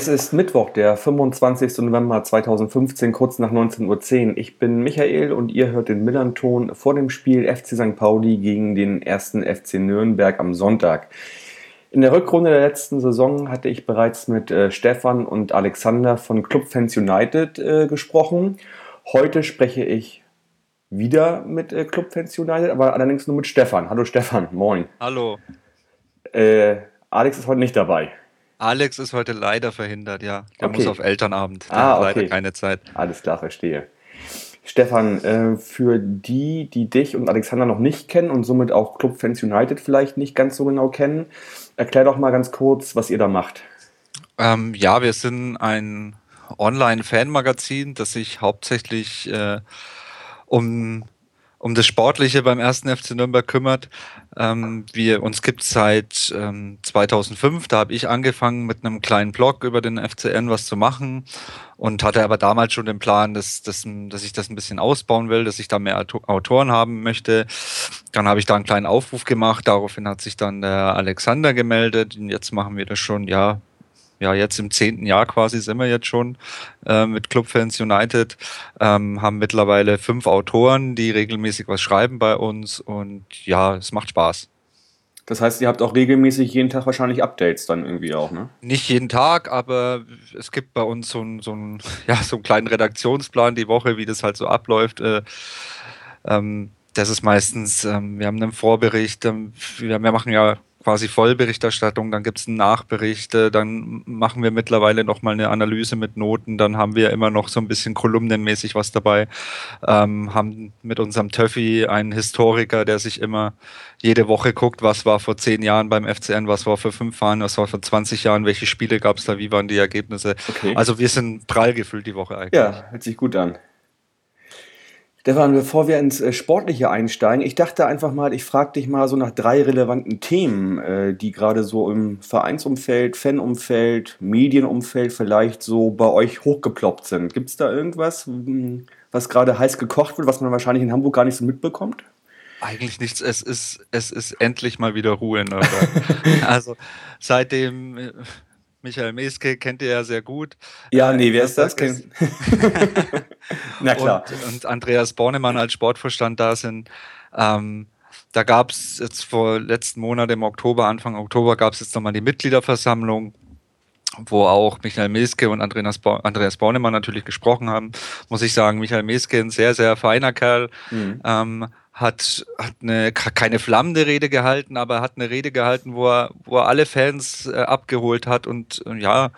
Es ist Mittwoch, der 25. November 2015, kurz nach 19.10 Uhr. Ich bin Michael und ihr hört den Millanton vor dem Spiel FC St. Pauli gegen den ersten FC Nürnberg am Sonntag. In der Rückrunde der letzten Saison hatte ich bereits mit äh, Stefan und Alexander von Club Fans United äh, gesprochen. Heute spreche ich wieder mit äh, Club Fans United, aber allerdings nur mit Stefan. Hallo Stefan, moin. Hallo. Äh, Alex ist heute nicht dabei. Alex ist heute leider verhindert, ja. Der Okay. muss auf Elternabend. Der Ah, hat leider okay. keine Zeit. Alles klar, verstehe. Stefan, äh, für die, die dich und Alexander noch nicht kennen und somit auch Club Fans United vielleicht nicht ganz so genau kennen, erklär doch mal ganz kurz, was ihr da macht. Ähm, ja, wir sind ein Online-Fan-Magazin, das sich hauptsächlich äh, um, um das Sportliche beim ersten FC Nürnberg kümmert. Ähm, wir, uns gibt es seit ähm, 2005, da habe ich angefangen mit einem kleinen Blog über den FCN was zu machen und hatte aber damals schon den Plan, dass, dass, dass ich das ein bisschen ausbauen will, dass ich da mehr Auto- Autoren haben möchte. Dann habe ich da einen kleinen Aufruf gemacht, daraufhin hat sich dann der Alexander gemeldet und jetzt machen wir das schon, ja, ja, jetzt im zehnten Jahr quasi sind wir jetzt schon äh, mit Clubfans United, ähm, haben mittlerweile fünf Autoren, die regelmäßig was schreiben bei uns und ja, es macht Spaß. Das heißt, ihr habt auch regelmäßig jeden Tag wahrscheinlich Updates dann irgendwie auch, ne? Nicht jeden Tag, aber es gibt bei uns so, ein, so, ein, ja, so einen kleinen Redaktionsplan die Woche, wie das halt so abläuft. Äh, ähm, das ist meistens, ähm, wir haben einen Vorbericht, ähm, wir, wir machen ja quasi Vollberichterstattung, dann gibt es einen Nachbericht, äh, dann machen wir mittlerweile nochmal eine Analyse mit Noten, dann haben wir immer noch so ein bisschen kolumnenmäßig was dabei, ähm, haben mit unserem Töffi einen Historiker, der sich immer jede Woche guckt, was war vor zehn Jahren beim FCN, was war vor fünf Jahren, was war vor 20 Jahren, welche Spiele gab es da, wie waren die Ergebnisse. Okay. Also wir sind prall gefüllt die Woche eigentlich. Ja, hört sich gut an. Stefan, bevor wir ins äh, Sportliche einsteigen, ich dachte einfach mal, ich frage dich mal so nach drei relevanten Themen, äh, die gerade so im Vereinsumfeld, Fanumfeld, Medienumfeld vielleicht so bei euch hochgeploppt sind. Gibt es da irgendwas, mh, was gerade heiß gekocht wird, was man wahrscheinlich in Hamburg gar nicht so mitbekommt? Eigentlich nichts. Es ist, es ist endlich mal wieder Ruhe in Nürnberg. also seitdem äh, Michael Meske kennt ihr ja sehr gut. Ja, Äh, nee, wer ist das? Kenn- Na klar. Und, und Andreas Bornemann als Sportvorstand da sind. Ähm, da gab es jetzt vor letzten Monat im Oktober, Anfang Oktober, gab es jetzt nochmal die Mitgliederversammlung, wo auch Michael Meske und Andreas, Bo Andreas Bornemann natürlich gesprochen haben. Muss ich sagen, Michael Meske, ein sehr, sehr feiner Kerl, Mhm. ähm, hat, hat eine, keine flammende Rede gehalten, aber hat eine Rede gehalten, wo er, wo er alle Fans äh, abgeholt hat und äh, ja,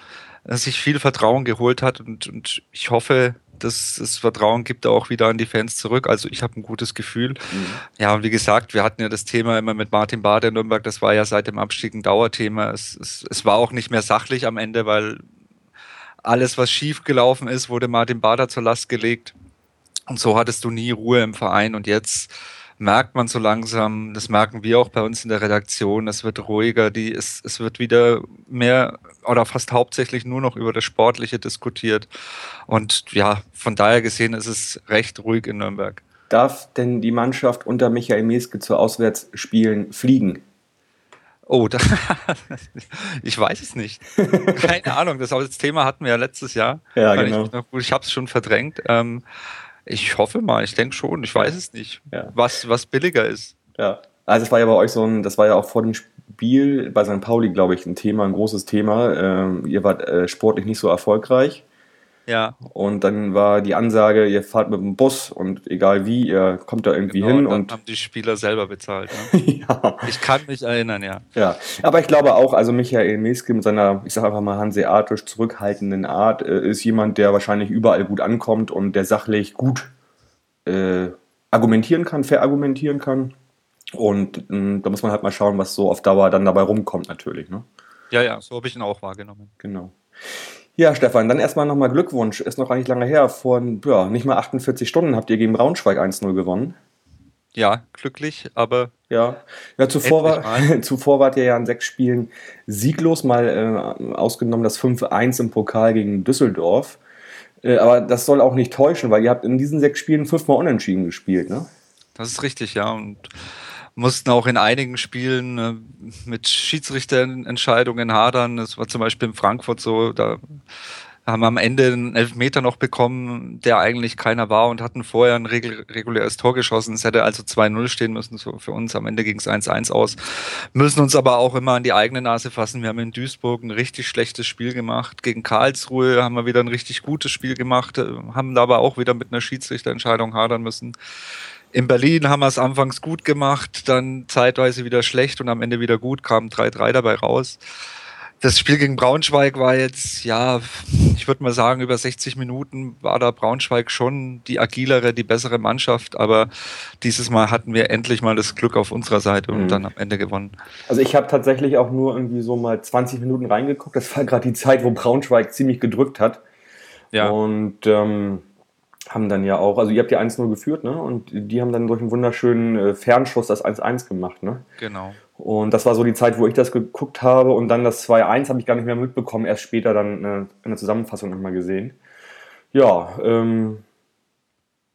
sich viel Vertrauen geholt hat und, und ich hoffe, dass das Vertrauen gibt er auch wieder an die Fans zurück. Also ich habe ein gutes Gefühl. Mhm. Ja, und wie gesagt, wir hatten ja das Thema immer mit Martin Bader in Nürnberg, das war ja seit dem Abstieg ein Dauerthema. Es, es, es war auch nicht mehr sachlich am Ende, weil alles, was schief gelaufen ist, wurde Martin Bader zur Last gelegt. Und so hattest du nie Ruhe im Verein. Und jetzt merkt man so langsam, das merken wir auch bei uns in der Redaktion, es wird ruhiger, die, es, es wird wieder mehr oder fast hauptsächlich nur noch über das Sportliche diskutiert. Und ja, von daher gesehen ist es recht ruhig in Nürnberg. Darf denn die Mannschaft unter Michael Meske zu Auswärtsspielen fliegen? Oh, da, ich weiß es nicht. Keine Ahnung. Das, das Thema hatten wir ja letztes Jahr. Ja, genau. Ich, ich habe es schon verdrängt. Ähm, ich hoffe mal, ich denke schon. Ich weiß es nicht, Ja. was, was billiger ist. Ja. Also es war ja bei euch so ein, das war ja auch vor dem Spiel bei St. Pauli, glaube ich, ein Thema, ein großes Thema. Ähm, ihr wart äh, sportlich nicht so erfolgreich. Ja, Und dann war die Ansage, ihr fahrt mit dem Bus und egal wie, ihr kommt da irgendwie genau, hin dann und haben die Spieler selber bezahlt. Ne? ja, Ich kann mich erinnern, ja. ja. Aber ich glaube auch, also Michael Meske mit seiner, ich sage einfach mal hanseatisch zurückhaltenden Art, äh, ist jemand, der wahrscheinlich überall gut ankommt und der sachlich gut äh, argumentieren kann, verargumentieren kann. Und mh, da muss man halt mal schauen, was so auf Dauer dann dabei rumkommt natürlich. Ne? Ja, ja, so habe ich ihn auch wahrgenommen. Genau. Ja, Stefan, dann erstmal nochmal Glückwunsch. Ist noch gar nicht lange her. Vor ja, nicht mal 48 Stunden habt ihr gegen Braunschweig 1-0 gewonnen. Ja, glücklich, aber Ja, ja zuvor, war, zuvor wart ihr ja in sechs Spielen sieglos, mal äh, ausgenommen das 5-1 im Pokal gegen Düsseldorf. Äh, aber das soll auch nicht täuschen, weil ihr habt in diesen sechs Spielen fünfmal unentschieden gespielt, ne? Das ist richtig, ja. Und mussten auch in einigen Spielen äh, mit Schiedsrichterentscheidungen hadern. Das war zum Beispiel in Frankfurt so, da haben am Ende einen Elfmeter noch bekommen, der eigentlich keiner war und hatten vorher ein reguläres Tor geschossen. Es hätte also 2-0 stehen müssen so für uns. Am Ende ging es 1-1 aus. Müssen uns aber auch immer an die eigene Nase fassen. Wir haben in Duisburg ein richtig schlechtes Spiel gemacht. Gegen Karlsruhe haben wir wieder ein richtig gutes Spiel gemacht, äh, haben aber auch wieder mit einer Schiedsrichterentscheidung hadern müssen. In Berlin haben wir es anfangs gut gemacht, dann zeitweise wieder schlecht und am Ende wieder gut, kam 3-3 dabei raus. Das Spiel gegen Braunschweig war jetzt, ja, ich würde mal sagen, über 60 Minuten war da Braunschweig schon die agilere, die bessere Mannschaft, aber dieses Mal hatten wir endlich mal das Glück auf unserer Seite und mhm. dann am Ende gewonnen. Also ich habe tatsächlich auch nur irgendwie so mal 20 Minuten reingeguckt. Das war gerade die Zeit, wo Braunschweig ziemlich gedrückt hat. Ja. Und ähm, haben dann ja auch, also ihr habt ja 1-0 geführt, ne? Und die haben dann durch einen wunderschönen äh, Fernschuss das 1-1 gemacht, ne? Genau. Und das war so die Zeit, wo ich das geguckt habe und dann das 2-1 habe ich gar nicht mehr mitbekommen, erst später dann äh, in der Zusammenfassung nochmal gesehen. Ja, ähm,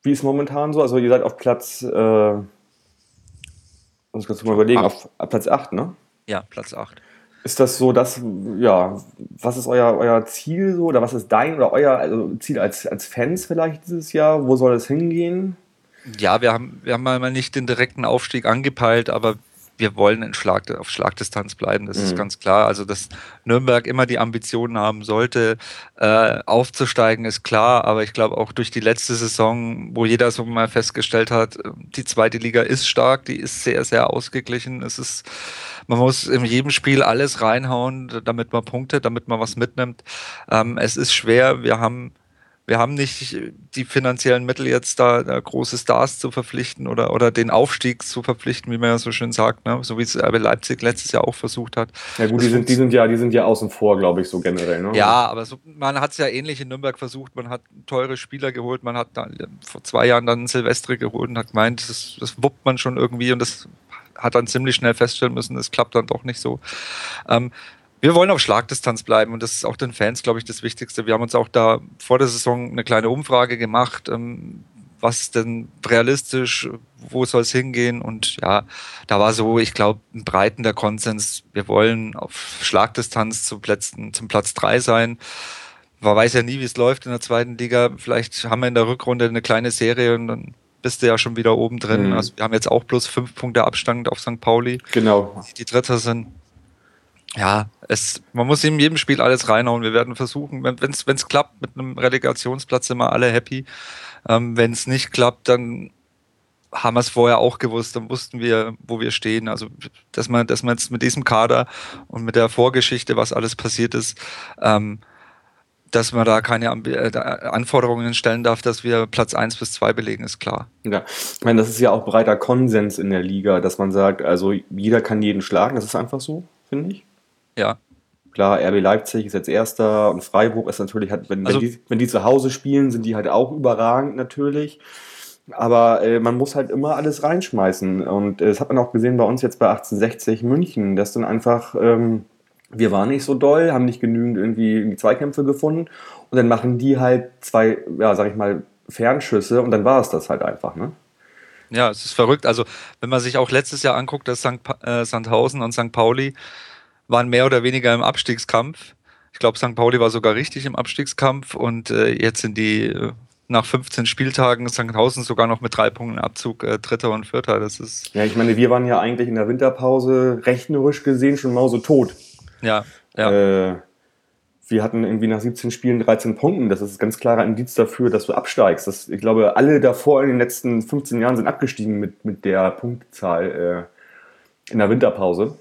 wie ist momentan so? Also ihr seid auf Platz, äh, muss ich mal überlegen, auf, auf Platz 8, ne? Ja, Platz 8. Ist das so, dass, ja, was ist euer, euer Ziel so oder was ist dein oder euer also Ziel als, als Fans vielleicht dieses Jahr? Wo soll es hingehen? Ja, wir haben, wir haben mal nicht den direkten Aufstieg angepeilt, aber wir wollen in Schlag, auf Schlagdistanz bleiben, das mhm. ist ganz klar. Also, dass Nürnberg immer die Ambitionen haben sollte, äh, aufzusteigen, ist klar. Aber ich glaube auch durch die letzte Saison, wo jeder so mal festgestellt hat, die zweite Liga ist stark, die ist sehr, sehr ausgeglichen. Es ist, man muss in jedem Spiel alles reinhauen, damit man punktet, damit man was mitnimmt. Ähm, es ist schwer. Wir haben wir haben nicht die finanziellen Mittel jetzt da, da große Stars zu verpflichten oder, oder den Aufstieg zu verpflichten, wie man ja so schön sagt, ne? so wie es RB Leipzig letztes Jahr auch versucht hat. Ja gut, die sind, die sind ja, die sind ja außen vor, glaube ich, so generell. Ne? Ja, aber so, man hat es ja ähnlich in Nürnberg versucht, man hat teure Spieler geholt, man hat dann, vor zwei Jahren dann Silvestre geholt und hat gemeint, das, das wuppt man schon irgendwie und das hat dann ziemlich schnell feststellen müssen, das klappt dann doch nicht so. Ähm, wir wollen auf Schlagdistanz bleiben und das ist auch den Fans, glaube ich, das Wichtigste. Wir haben uns auch da vor der Saison eine kleine Umfrage gemacht, ähm, was ist denn realistisch, wo soll es hingehen und ja, da war so, ich glaube, ein Breiten der Konsens, wir wollen auf Schlagdistanz zum, Plätzen, zum Platz drei sein. Man weiß ja nie, wie es läuft in der zweiten Liga. Vielleicht haben wir in der Rückrunde eine kleine Serie und dann bist du ja schon wieder oben drin. Mhm. Also wir haben jetzt auch bloß fünf Punkte Abstand auf St. Pauli, genau. die Dritter sind ja, es, man muss in jedem Spiel alles reinhauen. Wir werden versuchen, wenn es klappt, mit einem Relegationsplatz sind wir alle happy. Ähm, wenn es nicht klappt, dann haben wir es vorher auch gewusst, dann wussten wir, wo wir stehen. Also, dass man, dass man jetzt mit diesem Kader und mit der Vorgeschichte, was alles passiert ist, ähm, dass man da keine äh, Anforderungen stellen darf, dass wir Platz 1 bis 2 belegen, ist klar. Ja, ich meine, das ist ja auch breiter Konsens in der Liga, dass man sagt, also jeder kann jeden schlagen, das ist einfach so, finde ich. Ja. Klar, RB Leipzig ist jetzt Erster und Freiburg ist natürlich, halt, wenn, also, wenn, die, wenn die zu Hause spielen, sind die halt auch überragend natürlich. Aber äh, man muss halt immer alles reinschmeißen. Und äh, das hat man auch gesehen bei uns jetzt bei 1860 München, dass dann einfach, ähm, wir waren nicht so doll, haben nicht genügend irgendwie Zweikämpfe gefunden. Und dann machen die halt zwei, ja, sag ich mal, Fernschüsse und dann war es das halt einfach, ne? Ja, es ist verrückt. Also, wenn man sich auch letztes Jahr anguckt, dass St. Pa äh, Sandhausen und St. Pauli waren mehr oder weniger im Abstiegskampf. Ich glaube, St. Pauli war sogar richtig im Abstiegskampf und äh, jetzt sind die äh, nach 15 Spieltagen St. Hausen sogar noch mit drei Punkten Abzug äh, Dritter und Vierter. Das ist ja, ich meine, wir waren ja eigentlich in der Winterpause rechnerisch gesehen schon mausetot. Ja, ja. Äh, wir hatten irgendwie nach 17 Spielen 13 Punkten. Das ist ein ganz klarer Indiz dafür, dass du absteigst. Das, ich glaube, alle davor in den letzten 15 Jahren sind abgestiegen mit, mit der Punktzahl äh, in der Winterpause.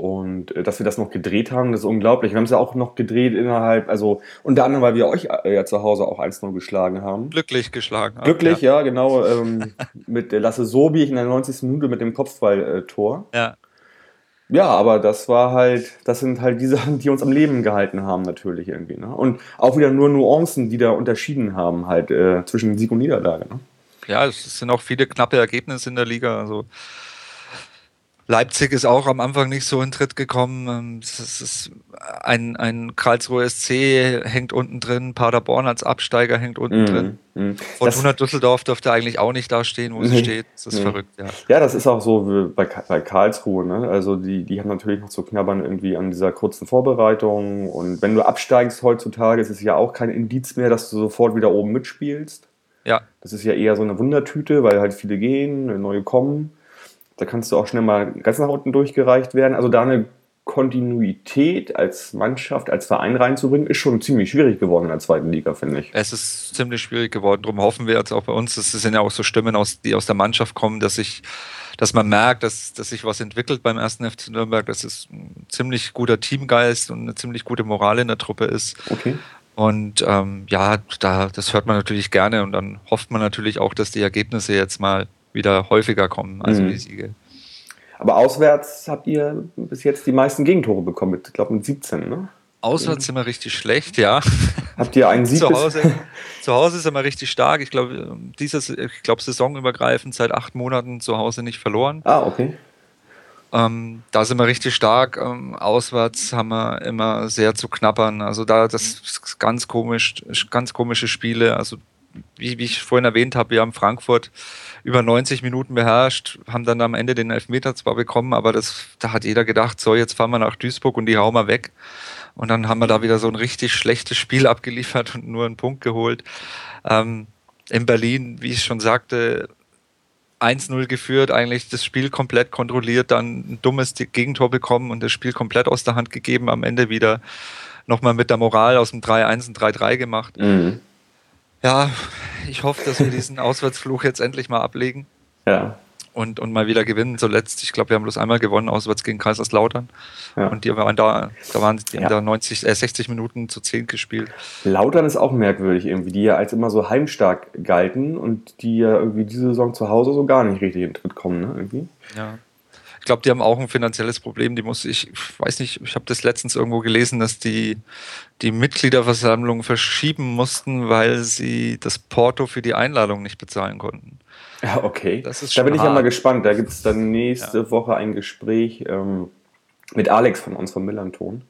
Und äh, dass wir das noch gedreht haben, das ist unglaublich. Wir haben es ja auch noch gedreht innerhalb, also unter anderem, weil wir euch äh, ja zu Hause auch 1-0 geschlagen haben. Glücklich geschlagen. Glücklich, ja, ja genau. Ähm, mit äh, Lasse Sobi in der 90. Minute mit dem Kopfballtor. Ja. Ja, aber das war halt, das sind halt die Sachen, die uns am Leben gehalten haben, natürlich irgendwie. Ne? Und auch wieder nur Nuancen, die da unterschieden haben, halt äh, zwischen Sieg und Niederlage. Ne? Ja, es sind auch viele knappe Ergebnisse in der Liga. Also Leipzig ist auch am Anfang nicht so in Tritt gekommen. Ähm, es ist ein, ein Karlsruhe SC hängt unten drin, Paderborn als Absteiger hängt unten mm, drin. Mm. Fortuna Düsseldorf dürfte eigentlich auch nicht da stehen, wo sie nee, steht. Das ist nee. verrückt, ja. Ja, das ist auch so bei, bei Karlsruhe. Ne? Also die, die haben natürlich noch zu knabbern irgendwie an dieser kurzen Vorbereitung. Und wenn du absteigst heutzutage, ist es ja auch kein Indiz mehr, dass du sofort wieder oben mitspielst. Ja. Das ist ja eher so eine Wundertüte, weil halt viele gehen, neue kommen. Da kannst du auch schnell mal ganz nach unten durchgereicht werden. Also da eine Kontinuität als Mannschaft, als Verein reinzubringen, ist schon ziemlich schwierig geworden in der zweiten Liga, finde ich. Es ist ziemlich schwierig geworden. Darum hoffen wir jetzt auch bei uns, es sind ja auch so Stimmen, aus, die aus der Mannschaft kommen, dass ich dass man merkt, dass, dass sich was entwickelt beim ersten FC Nürnberg, dass es ein ziemlich guter Teamgeist und eine ziemlich gute Moral in der Truppe ist. Okay. Und ähm, ja, da, das hört man natürlich gerne und dann hofft man natürlich auch, dass die Ergebnisse jetzt mal wieder häufiger kommen, also mhm. die Siege. Aber auswärts habt ihr bis jetzt die meisten Gegentore bekommen, mit, ich glaube mit 17, ne? Auswärts sind wir richtig schlecht, ja. Habt ihr einen Sieg? zu, Hause, zu Hause sind wir richtig stark. Ich glaube, dieses, ich glaube, saisonübergreifend seit acht Monaten zu Hause nicht verloren. Ah, okay. Ähm, da sind wir richtig stark. Ähm, auswärts haben wir immer sehr zu knappern. Also da das ist ganz komisch, ganz komische Spiele. Also wie, wie ich vorhin erwähnt habe, wir haben Frankfurt über 90 Minuten beherrscht, haben dann am Ende den Elfmeter zwar bekommen, aber das, da hat jeder gedacht, so jetzt fahren wir nach Duisburg und die hauen wir weg. Und dann haben wir da wieder so ein richtig schlechtes Spiel abgeliefert und nur einen Punkt geholt. Ähm, in Berlin, wie ich schon sagte, 1-0 geführt, eigentlich das Spiel komplett kontrolliert, dann ein dummes Gegentor bekommen und das Spiel komplett aus der Hand gegeben, am Ende wieder nochmal mit der Moral aus dem 3-1 ein 3-3 gemacht. Mhm. Ja, ich hoffe, dass wir diesen Auswärtsfluch jetzt endlich mal ablegen. Ja. Und, und mal wieder gewinnen. Zuletzt, ich glaube, wir haben bloß einmal gewonnen, auswärts gegen Kaiserslautern. Ja. Und die waren da, da waren die ja. da 90, äh, 60 Minuten zu 10 gespielt. Lautern ist auch merkwürdig irgendwie, die ja als immer so heimstark galten und die ja irgendwie diese Saison zu Hause so gar nicht richtig in den Tritt kommen, ne? Irgendwie. Ja. Ich glaube, die haben auch ein finanzielles Problem. Die muss ich, weiß nicht, ich habe das letztens irgendwo gelesen, dass die die Mitgliederversammlung verschieben mussten, weil sie das Porto für die Einladung nicht bezahlen konnten. Ja, okay. da bin ich ja mal gespannt. Da gibt es dann nächste ja. Woche ein Gespräch ähm, mit Alex von uns vom Millanton,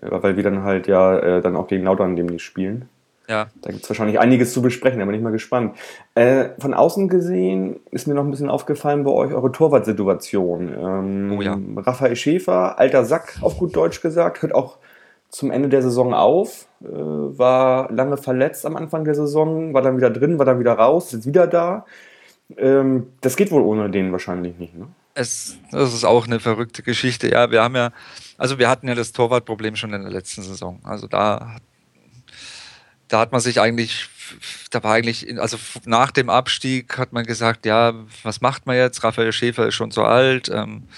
äh, weil wir dann halt ja äh, dann auch gegen Lautern demnächst spielen. Ja. Da gibt es wahrscheinlich einiges zu besprechen, da bin ich mal gespannt. Äh, von außen gesehen ist mir noch ein bisschen aufgefallen bei euch eure Torwartsituation. Ähm, oh ja. Raphael Schäfer, alter Sack, auf gut Deutsch gesagt, hört auch zum Ende der Saison auf, äh, war lange verletzt am Anfang der Saison, war dann wieder drin, war dann wieder raus, ist wieder da. Ähm, das geht wohl ohne den wahrscheinlich nicht, ne? Es, das ist auch eine verrückte Geschichte. Ja, wir haben ja, also wir hatten ja das Torwartproblem schon in der letzten Saison. Also da da hat man sich eigentlich, da war eigentlich, also nach dem Abstieg hat man gesagt, ja, was macht man jetzt? Raphael Schäfer ist schon so alt. Ähm,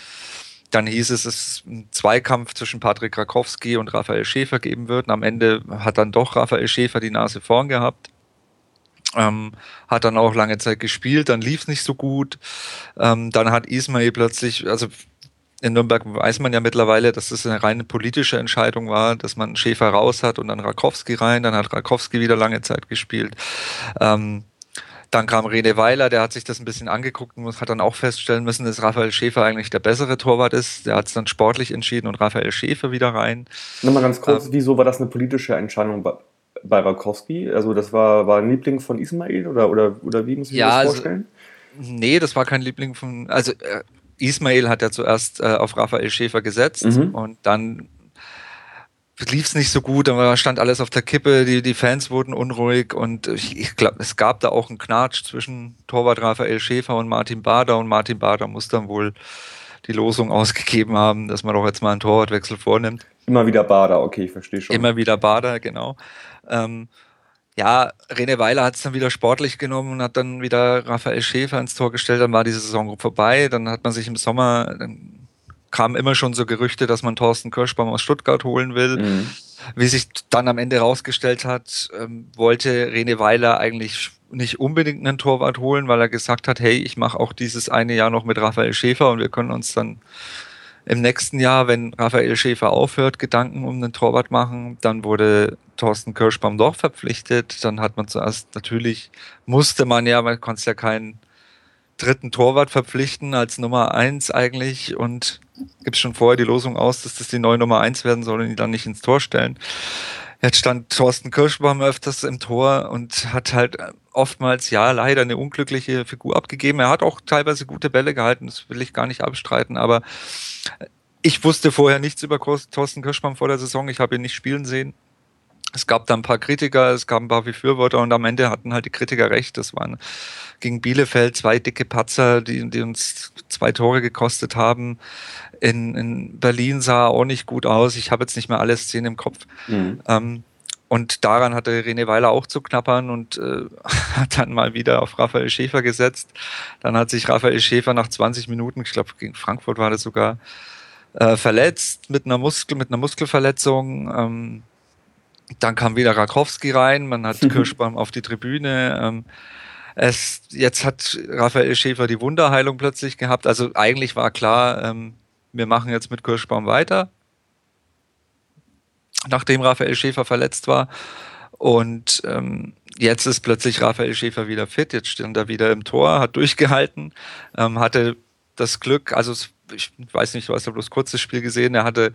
dann hieß es, es ist ein Zweikampf zwischen Patrick Rakowski und Raphael Schäfer geben wird. Und am Ende hat dann doch Raphael Schäfer die Nase vorn gehabt. Ähm, hat dann auch lange Zeit gespielt, dann lief es nicht so gut. Ähm, dann hat Ismail plötzlich, also in Nürnberg weiß man ja mittlerweile, dass das eine reine politische Entscheidung war, dass man Schäfer raus hat und dann Rakowski rein. Dann hat Rakowski wieder lange Zeit gespielt. Ähm, dann kam Rene Weiler, der hat sich das ein bisschen angeguckt und hat dann auch feststellen müssen, dass Raphael Schäfer eigentlich der bessere Torwart ist. Der hat es dann sportlich entschieden und Raphael Schäfer wieder rein. Nochmal ganz kurz, ähm, wieso war das eine politische Entscheidung bei, bei Rakowski? Also das war, war ein Liebling von Ismail oder, oder, oder wie muss ich ja, mir das also vorstellen? Also, nee, das war kein Liebling von, also äh, Ismail hat ja zuerst äh, auf Raphael Schäfer gesetzt mhm. und dann lief es nicht so gut, dann stand alles auf der Kippe, die, die Fans wurden unruhig und ich, ich glaube, es gab da auch einen Knatsch zwischen Torwart Raphael Schäfer und Martin Bader und Martin Bader muss dann wohl die Losung ausgegeben haben, dass man doch jetzt mal einen Torwartwechsel vornimmt. Immer wieder Bader, okay, ich verstehe schon. Immer wieder Bader, genau. Ähm, ja, Rene Weiler hat es dann wieder sportlich genommen und hat dann wieder Raphael Schäfer ins Tor gestellt. Dann war die Saison vorbei. Dann hat man sich im Sommer, dann kamen immer schon so Gerüchte, dass man Thorsten Kirschbaum aus Stuttgart holen will. Mhm. Wie sich dann am Ende rausgestellt hat, ähm, wollte Rene Weiler eigentlich nicht unbedingt einen Torwart holen, weil er gesagt hat, hey, ich mache auch dieses eine Jahr noch mit Raphael Schäfer und wir können uns dann im nächsten Jahr, wenn Raphael Schäfer aufhört, Gedanken um den Torwart machen. Dann wurde Thorsten Kirschbaum doch verpflichtet. Dann hat man zuerst natürlich, musste man ja, man konnte ja keinen dritten Torwart verpflichten als Nummer eins eigentlich und gibt schon vorher die Losung aus, dass das die neue Nummer eins werden soll und die dann nicht ins Tor stellen. Jetzt stand Thorsten Kirschbaum öfters im Tor und hat halt oftmals, ja, leider eine unglückliche Figur abgegeben. Er hat auch teilweise gute Bälle gehalten, das will ich gar nicht abstreiten, aber ich wusste vorher nichts über Thorsten Kirschbaum vor der Saison. Ich habe ihn nicht spielen sehen. Es gab da ein paar Kritiker, es gab ein paar Befürworter und am Ende hatten halt die Kritiker recht. Das waren gegen Bielefeld zwei dicke Patzer, die, die uns zwei Tore gekostet haben. In, in Berlin sah er auch nicht gut aus. Ich habe jetzt nicht mehr alle Szenen im Kopf. Mhm. Ähm, und daran hatte René Weiler auch zu knappern und äh, hat dann mal wieder auf Raphael Schäfer gesetzt. Dann hat sich Raphael Schäfer nach 20 Minuten, ich glaube gegen Frankfurt war das sogar, äh, verletzt mit einer Muskel, mit einer Muskelverletzung. Ähm, dann kam wieder Rakowski rein, man hat mhm. Kirschbaum auf die Tribüne. Ähm, es, jetzt hat Raphael Schäfer die Wunderheilung plötzlich gehabt. Also eigentlich war klar, ähm, wir machen jetzt mit Kirschbaum weiter, nachdem Raphael Schäfer verletzt war. Und ähm, jetzt ist plötzlich Raphael Schäfer wieder fit. Jetzt stand er wieder im Tor, hat durchgehalten, ähm, hatte das Glück, also es ich weiß nicht, du hast ja bloß kurzes Spiel gesehen, er hatte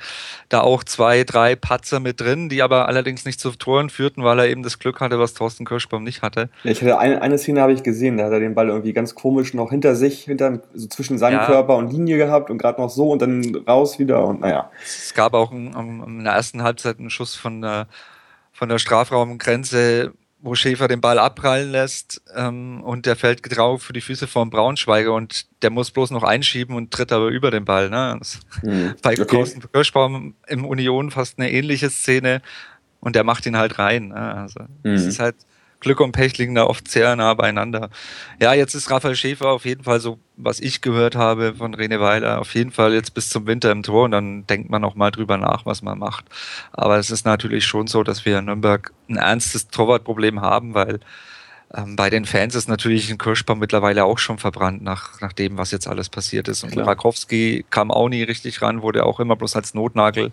da auch zwei, drei Patzer mit drin, die aber allerdings nicht zu Toren führten, weil er eben das Glück hatte, was Thorsten Kirschbaum nicht hatte. Ja, ich hatte eine, eine Szene habe ich gesehen, da hat er den Ball irgendwie ganz komisch noch hinter sich, hinter, so zwischen seinem ja. Körper und Linie gehabt und gerade noch so und dann raus wieder und naja. Es gab auch in, in der ersten Halbzeit einen Schuss von der, von der Strafraumgrenze, wo Schäfer den Ball abprallen lässt ähm, und der fällt drauf für die Füße vom Braunschweiger und der muss bloß noch einschieben und tritt aber über den Ball. Ne? Mhm. Bei okay. Carsten Kirschbaum im Union fast eine ähnliche Szene und der macht ihn halt rein. Ne? Also mhm. es ist halt Glück und Pech liegen da oft sehr nah beieinander. Ja, jetzt ist Raphael Schäfer auf jeden Fall so, was ich gehört habe von Rene Weiler, auf jeden Fall jetzt bis zum Winter im Tor und dann denkt man noch mal drüber nach, was man macht. Aber es ist natürlich schon so, dass wir in Nürnberg ein ernstes Torwartproblem haben, weil ähm, bei den Fans ist natürlich ein Kirschbaum mittlerweile auch schon verbrannt nach, nach dem, was jetzt alles passiert ist. Und Klar. Rakowski kam auch nie richtig ran, wurde auch immer bloß als Notnagel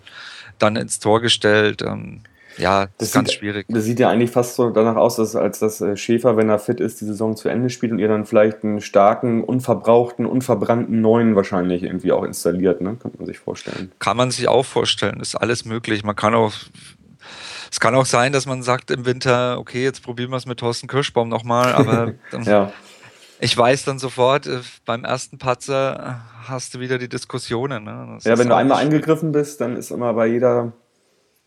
dann ins Tor gestellt. Ähm, ja, das, ist ganz sieht, schwierig. Das sieht ja eigentlich fast so danach aus, dass, als dass äh, Schäfer, wenn er fit ist, die Saison zu Ende spielt und ihr dann vielleicht einen starken, unverbrauchten, unverbrannten neuen wahrscheinlich irgendwie auch installiert, ne? Kann man sich vorstellen. Kann man sich auch vorstellen, ist alles möglich. Man kann auch es kann auch sein, dass man sagt im Winter, okay, jetzt probieren wir es mit Thorsten Kirschbaum nochmal, aber ja. ich weiß dann sofort, äh, beim ersten Patzer hast du wieder die Diskussionen. Ne? Ja, wenn du einmal eingegriffen bist, dann ist immer bei jeder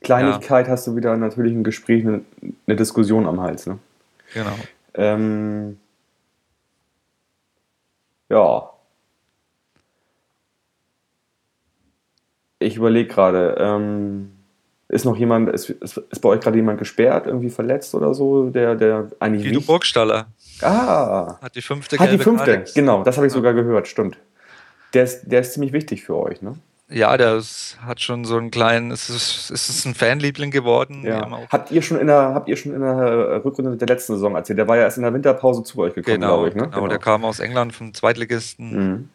Kleinigkeit ja. hast du wieder natürlich ein Gespräch, eine, eine Diskussion am Hals. Ne? Genau. Ähm, ja. Ich überlege gerade, ähm, ist noch jemand, ist, ist, bei euch gerade jemand gesperrt, irgendwie verletzt oder so, der, der eigentlich. Guido Burgstaller. Ah. Hat die fünfte Hat die fünfte, Alex. genau, das habe ich ja. sogar gehört, stimmt. Der ist, der ist ziemlich wichtig für euch, ne? Ja, der hat schon so einen kleinen, es ist, es ist ein Fanliebling geworden. Ja. Habt ihr schon in der, habt ihr schon in der Rückrunde der letzten Saison erzählt? Der war ja erst in der Winterpause zu euch gekommen, genau, glaube ich. Ne? Genau, genau, der kam aus England vom Zweitligisten. Mhm.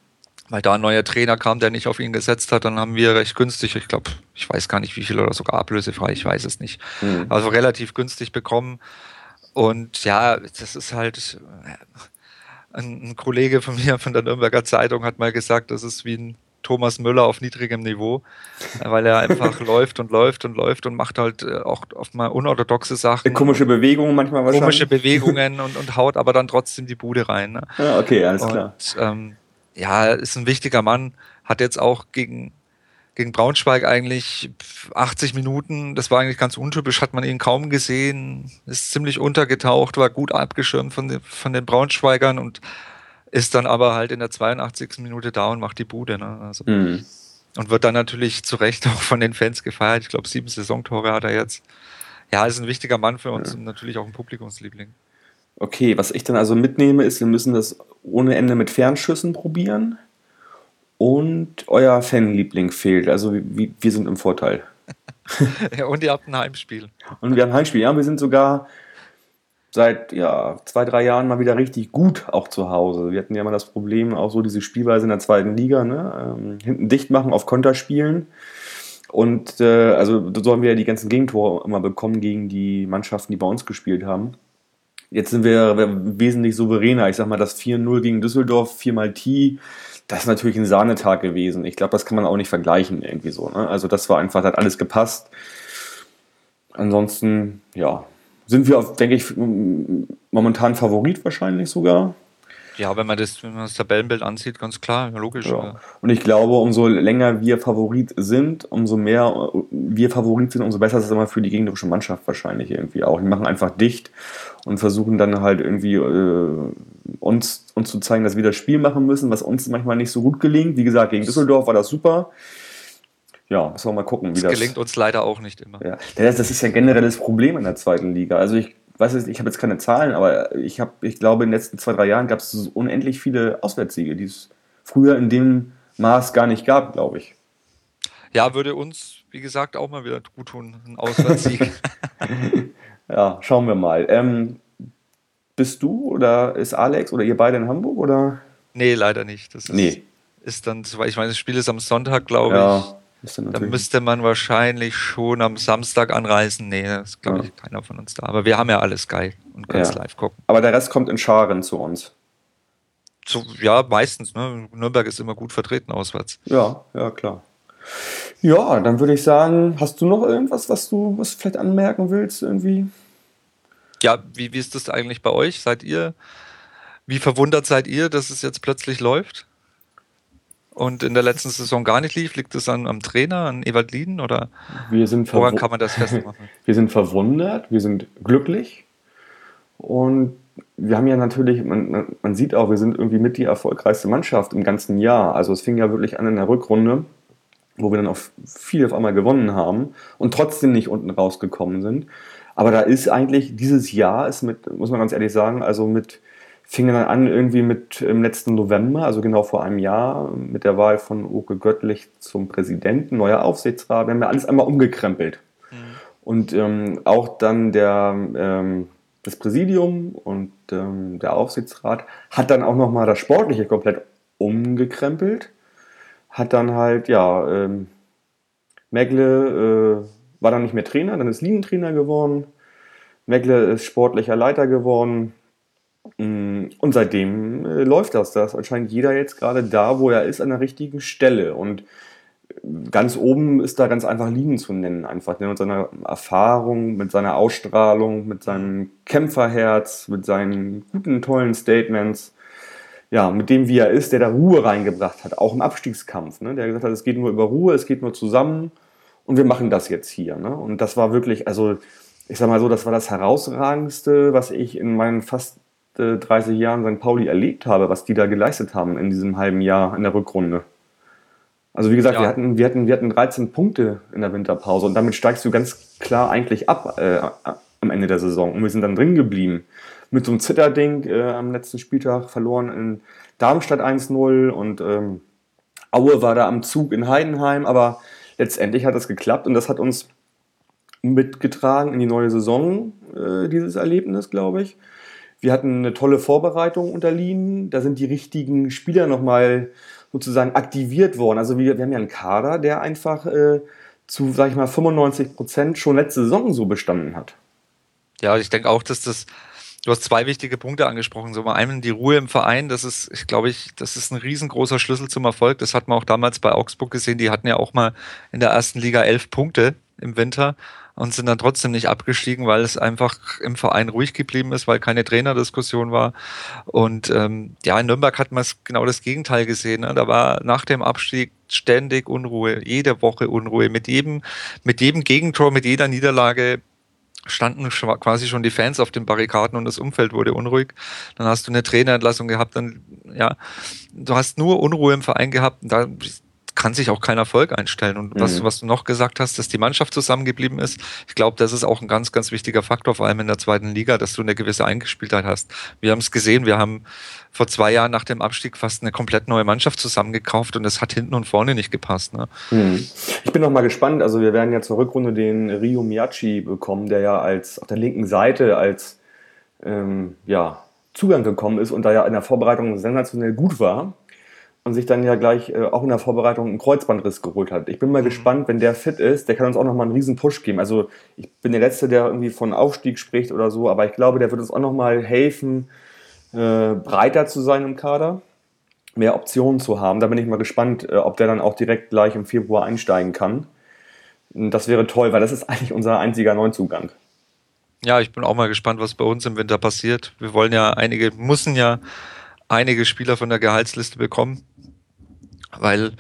Weil da ein neuer Trainer kam, der nicht auf ihn gesetzt hat, dann haben wir recht günstig, ich glaube, ich weiß gar nicht wie viel oder sogar ablösefrei, ich weiß es nicht. Mhm. Also relativ günstig bekommen. Und ja, das ist halt, äh, ein Kollege von mir von der Nürnberger Zeitung hat mal gesagt, das ist wie ein Thomas Müller auf niedrigem Niveau, weil er einfach läuft und läuft und läuft und macht halt äh, auch oft mal unorthodoxe Sachen. Komische Bewegungen manchmal wahrscheinlich. Komische Bewegungen und, und haut aber dann trotzdem die Bude rein. Ne? Ja, okay, alles und, klar. Ähm, ja, ist ein wichtiger Mann, hat jetzt auch gegen, gegen Braunschweig eigentlich 80 Minuten, das war eigentlich ganz untypisch, hat man ihn kaum gesehen, ist ziemlich untergetaucht, war gut abgeschirmt von den, von den Braunschweigern und ist dann aber halt in der 82. Minute da und macht die Bude. Ne? Also, mhm. Und wird dann natürlich zu Recht auch von den Fans gefeiert. Ich glaube, sieben Saisontore hat er jetzt. Ja, ist ein wichtiger Mann für uns ja. und natürlich auch ein Publikumsliebling. Okay, was ich dann also mitnehme, ist, wir müssen das ohne Ende mit Fernschüssen probieren. Und euer Fanliebling fehlt. Also wir, wir sind im Vorteil. ja, und ihr habt ein Heimspiel. Und wir haben ein Heimspiel, ja. Wir sind sogar seit ja, zwei, drei Jahren mal wieder richtig gut auch zu Hause. Wir hatten ja mal das Problem, auch so diese Spielweise in der zweiten Liga, ne? ähm, hinten dicht machen, auf Konter spielen. Und äh, also so haben wir ja die ganzen Gegentore immer bekommen gegen die Mannschaften, die bei uns gespielt haben. jetzt sind wir wesentlich souveräner. Ich sag mal, das 4-0 gegen Düsseldorf, viermal T, das ist natürlich ein Sahnetag gewesen. Ich glaube, das kann man auch nicht vergleichen irgendwie so. Ne? Also das war einfach, hat alles gepasst. Ansonsten, ja, sind wir, denke ich, momentan Favorit wahrscheinlich sogar. Ja, wenn man das, wenn man das Tabellenbild ansieht, ganz klar, logisch. Ja. Und ich glaube, umso länger wir Favorit sind, umso mehr wir Favorit sind, umso besser ist es immer für die gegnerische Mannschaft wahrscheinlich irgendwie auch. Die machen einfach dicht und versuchen dann halt irgendwie äh, uns, uns zu zeigen, dass wir das Spiel machen müssen, was uns manchmal nicht so gut gelingt. Wie gesagt, gegen Düsseldorf war das super. Ja, müssen wir mal gucken, wie das. Das gelingt uns leider auch nicht immer. Ja, das ist ja generell das Problem in der zweiten Liga. Also ich weiß nicht, ich habe jetzt keine Zahlen, aber ich habe, ich glaube, in den letzten zwei, drei Jahren gab es unendlich viele Auswärtssiege, die es früher in dem Maß gar nicht gab, glaube ich. Ja, würde uns, wie gesagt, auch mal wieder gut tun, ein Auswärtssieg. ja, schauen wir mal. Ähm, bist du oder ist Alex oder ihr beide in Hamburg oder? Nee, leider nicht. Das ist, nee. ist dann, ich meine, das Spiel ist am Sonntag, glaube ja. ich. Da müsste man wahrscheinlich schon am Samstag anreisen. Nee, das ist, glaube ja. ich, keiner von uns da. Aber wir haben ja alles geil und können es ja. live gucken. Aber der Rest kommt in Scharen zu uns. So, ja, meistens. Ne? Nürnberg ist immer gut vertreten auswärts. Ja, ja, klar. Ja, dann würde ich sagen, hast du noch irgendwas, was du was vielleicht anmerken willst irgendwie? Ja, wie, wie ist das eigentlich bei euch? Seid ihr, wie verwundert seid ihr, dass es jetzt plötzlich läuft? Und in der letzten Saison gar nicht lief? Liegt es an, am Trainer, an Ewald Lieden oder wir sind woran kann man das festmachen? wir sind verwundert, wir sind glücklich und wir haben ja natürlich, man, man sieht auch, wir sind irgendwie mit die erfolgreichste Mannschaft im ganzen Jahr. Also es fing ja wirklich an in der Rückrunde, wo wir dann auch viel auf einmal gewonnen haben und trotzdem nicht unten rausgekommen sind. Aber da ist eigentlich dieses Jahr ist mit, muss man ganz ehrlich sagen, also mit fing dann an irgendwie mit im letzten November, also genau vor einem Jahr, mit der Wahl von Uke Göttlich zum Präsidenten, neuer Aufsichtsrat. Wir haben ja alles einmal umgekrempelt. Mhm. Und ähm, auch dann der, ähm, das Präsidium und ähm, der Aufsichtsrat hat dann auch nochmal das Sportliche komplett umgekrempelt. Hat dann halt, ja, ähm, Megle äh, war dann nicht mehr Trainer, dann ist Linientrainer geworden. Megle ist sportlicher Leiter geworden. Mm, und seitdem äh, läuft das. Da ist anscheinend jeder jetzt gerade da, wo er ist, an der richtigen Stelle. Und ganz oben ist da ganz einfach Lieben zu nennen, einfach ne? mit seiner Erfahrung, mit seiner Ausstrahlung, mit seinem Kämpferherz, mit seinen guten, tollen Statements. Ja, mit dem, wie er ist, der da Ruhe reingebracht hat, auch im Abstiegskampf. Ne? Der gesagt hat, es geht nur über Ruhe, es geht nur zusammen und wir machen das jetzt hier. Ne? Und das war wirklich, also ich sag mal so, das war das Herausragendste, was ich in meinen fast 30 Jahren St. Pauli erlebt habe, was die da geleistet haben in diesem halben Jahr in der Rückrunde. Also wie gesagt, ja. wir, hatten, wir, hatten, wir hatten 13 Punkte in der Winterpause und damit steigst du ganz klar eigentlich ab äh, am Ende der Saison. Und wir sind dann drin geblieben. Mit so einem Zitterding äh, am letzten Spieltag verloren in Darmstadt 1-0 und ähm, Aue war da am Zug in Heidenheim, aber letztendlich hat das geklappt und das hat uns mitgetragen in die neue Saison, äh, dieses Erlebnis, glaube ich. Wir hatten eine tolle Vorbereitung unterliegen. Da sind die richtigen Spieler nochmal sozusagen aktiviert worden. Also wir, wir haben ja einen Kader, der einfach äh, zu, sag ich mal, 95 Prozent schon letzte Saison so bestanden hat. Ja, ich denke auch, dass das, du hast zwei wichtige Punkte angesprochen. So mal einmal die Ruhe im Verein, das ist, ich glaube ich, das ist ein riesengroßer Schlüssel zum Erfolg. Das hat man auch damals bei Augsburg gesehen. Die hatten ja auch mal in der ersten Liga elf Punkte im Winter und sind dann trotzdem nicht abgestiegen, weil es einfach im Verein ruhig geblieben ist, weil keine Trainerdiskussion war. Und ähm, ja, in Nürnberg hat man genau das Gegenteil gesehen. Ne? Da war nach dem Abstieg ständig Unruhe, jede Woche Unruhe. Mit jedem, mit jedem Gegentor, mit jeder Niederlage standen quasi schon die Fans auf den Barrikaden und das Umfeld wurde unruhig. Dann hast du eine Trainerentlassung gehabt, dann ja, du hast nur Unruhe im Verein gehabt. Da kann sich auch kein Erfolg einstellen. Und was, mhm. was du noch gesagt hast, dass die Mannschaft zusammengeblieben ist, ich glaube, das ist auch ein ganz, ganz wichtiger Faktor, vor allem in der zweiten Liga, dass du eine gewisse Eingespieltheit hast. Wir haben es gesehen, wir haben vor zwei Jahren nach dem Abstieg fast eine komplett neue Mannschaft zusammengekauft und es hat hinten und vorne nicht gepasst. Ne? Mhm. Ich bin noch mal gespannt. Also wir werden ja zur Rückrunde den Rio Miyachi bekommen, der ja als auf der linken Seite als ähm, ja, Zugang gekommen ist und da ja in der Vorbereitung sensationell gut war. Und sich dann ja gleich äh, auch in der Vorbereitung einen Kreuzbandriss geholt hat. Ich bin mal mhm. gespannt, wenn der fit ist, der kann uns auch nochmal einen riesen Push geben. Also ich bin der Letzte, der irgendwie von Aufstieg spricht oder so, aber ich glaube, der wird uns auch nochmal helfen, äh, breiter zu sein im Kader, mehr Optionen zu haben. Da bin ich mal gespannt, äh, ob der dann auch direkt gleich im Februar einsteigen kann. Das wäre toll, weil das ist eigentlich unser einziger Neuzugang. Ja, ich bin auch mal gespannt, was bei uns im Winter passiert. Wir wollen ja einige, müssen ja einige Spieler von der Gehaltsliste bekommen weil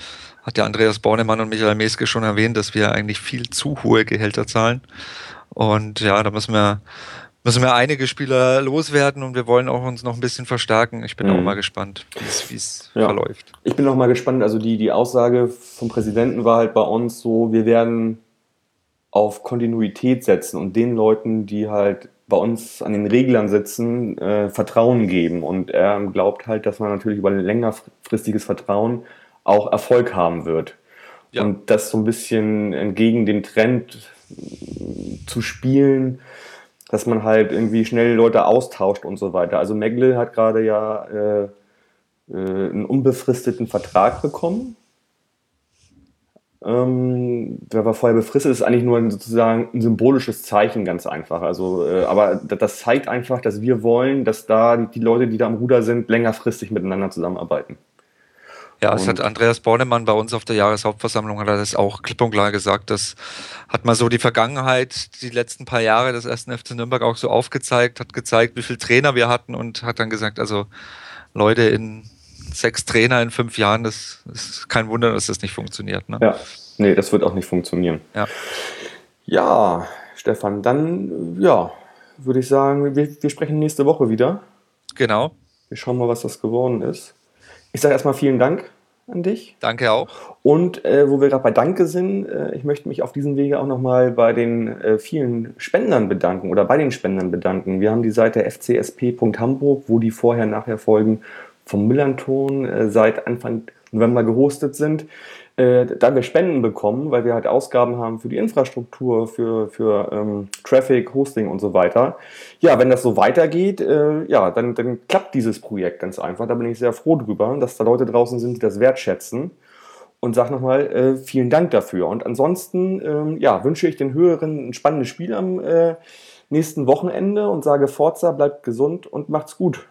hat der Andreas Bornemann und Michael Meske schon erwähnt, dass wir eigentlich viel zu hohe Gehälter zahlen. Und ja, da müssen wir, müssen wir einige Spieler loswerden und wir wollen auch uns noch ein bisschen verstärken. Ich bin mhm. auch mal gespannt, wie es ja. verläuft. Ich bin auch mal gespannt. Also die, die Aussage vom Präsidenten war halt bei uns so, wir werden auf Kontinuität setzen und den Leuten, die halt bei uns an den Reglern sitzen, äh, Vertrauen geben. Und er glaubt halt, dass man natürlich über ein längerfristiges Vertrauen auch Erfolg haben wird. Ja. Und das so ein bisschen entgegen dem Trend zu spielen, dass man halt irgendwie schnell Leute austauscht und so weiter. Also Megle hat gerade ja äh, äh, einen unbefristeten Vertrag bekommen. Ähm, der war vorher befristet, ist eigentlich nur ein, sozusagen ein symbolisches Zeichen, ganz einfach. Also, äh, aber das zeigt einfach, dass wir wollen, dass da die, die Leute, die da am Ruder sind, längerfristig miteinander zusammenarbeiten. Ja, es hat Andreas Bornemann bei uns auf der Jahreshauptversammlung hat er das auch klipp und klar gesagt. Das hat mal so die Vergangenheit, die letzten paar Jahre des ersten FC Nürnberg auch so aufgezeigt, hat gezeigt, wie viele Trainer wir hatten und hat dann gesagt, also Leute in sechs Trainer in fünf Jahren, das ist kein Wunder, dass das nicht funktioniert. Ne? Ja, nee, das wird auch nicht funktionieren. Ja, ja Stefan, dann ja, würde ich sagen, wir, wir sprechen nächste Woche wieder. Genau. Wir schauen mal, was das geworden ist. Ich sage erstmal vielen Dank an dich. Danke auch. Und äh, wo wir gerade bei Danke sind, äh, ich möchte mich auf diesem Wege auch nochmal bei den äh, vielen Spendern bedanken oder bei den Spendern bedanken. Wir haben die Seite fcsp.hamburg, wo die vorher-nachher Folgen vom Millanton äh, seit Anfang November gehostet sind äh, da wir Spenden bekommen, weil wir halt Ausgaben haben für die Infrastruktur, für, für ähm, Traffic, Hosting und so weiter. Ja, wenn das so weitergeht, äh, ja, dann, dann klappt dieses Projekt ganz einfach. Da bin ich sehr froh drüber, dass da Leute draußen sind, die das wertschätzen. Und sage nochmal äh, vielen Dank dafür. Und ansonsten ähm, ja, wünsche ich den Hörern ein spannendes Spiel am äh, nächsten Wochenende und sage Forza, bleibt gesund und macht's gut.